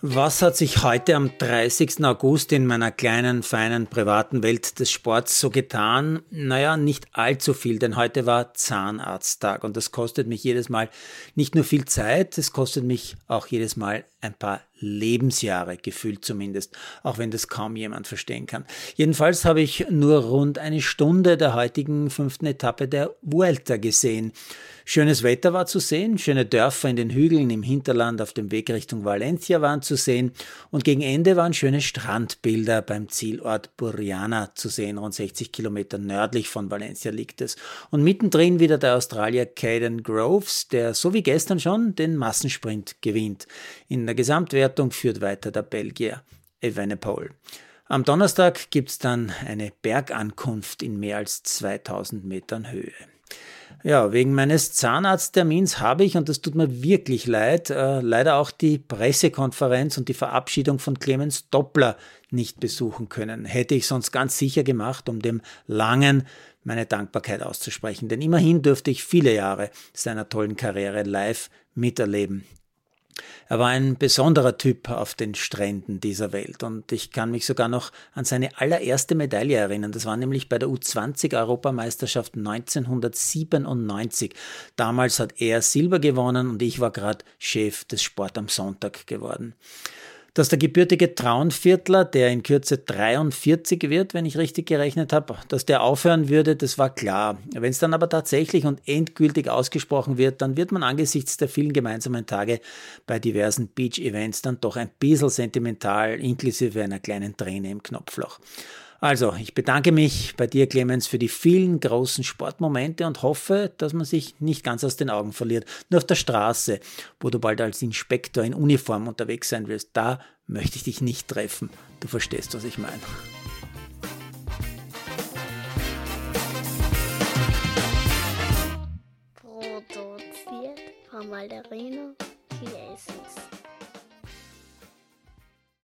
Was hat sich heute am 30. August in meiner kleinen, feinen, privaten Welt des Sports so getan? Naja, nicht allzu viel, denn heute war Zahnarzttag und das kostet mich jedes Mal nicht nur viel Zeit, es kostet mich auch jedes Mal ein paar Lebensjahre, gefühlt zumindest, auch wenn das kaum jemand verstehen kann. Jedenfalls habe ich nur rund eine Stunde der heutigen fünften Etappe der Vuelta gesehen. Schönes Wetter war zu sehen, schöne Dörfer in den Hügeln im Hinterland auf dem Weg Richtung Valencia waren zu sehen und gegen Ende waren schöne Strandbilder beim Zielort Burriana zu sehen, rund 60 Kilometer nördlich von Valencia liegt es. Und mittendrin wieder der Australier Caden Groves, der so wie gestern schon den Massensprint gewinnt. In der Gesamtwertung führt weiter der Belgier Evenepoel. Am Donnerstag gibt es dann eine Bergankunft in mehr als 2000 Metern Höhe. Ja, wegen meines Zahnarzttermins habe ich, und das tut mir wirklich leid, äh, leider auch die Pressekonferenz und die Verabschiedung von Clemens Doppler nicht besuchen können. Hätte ich sonst ganz sicher gemacht, um dem Langen meine Dankbarkeit auszusprechen. Denn immerhin dürfte ich viele Jahre seiner tollen Karriere live miterleben. Er war ein besonderer Typ auf den Stränden dieser Welt und ich kann mich sogar noch an seine allererste Medaille erinnern. Das war nämlich bei der U20-Europameisterschaft 1997. Damals hat er Silber gewonnen und ich war gerade Chef des Sport am Sonntag geworden dass der gebürtige Traunviertler, der in Kürze 43 wird, wenn ich richtig gerechnet habe, dass der aufhören würde, das war klar. Wenn es dann aber tatsächlich und endgültig ausgesprochen wird, dann wird man angesichts der vielen gemeinsamen Tage bei diversen Beach-Events dann doch ein bisschen sentimental, inklusive einer kleinen Träne im Knopfloch. Also, ich bedanke mich bei dir, Clemens, für die vielen großen Sportmomente und hoffe, dass man sich nicht ganz aus den Augen verliert. Nur auf der Straße, wo du bald als Inspektor in Uniform unterwegs sein wirst, da möchte ich dich nicht treffen. Du verstehst, was ich meine. Produziert von Malderino Chiesens.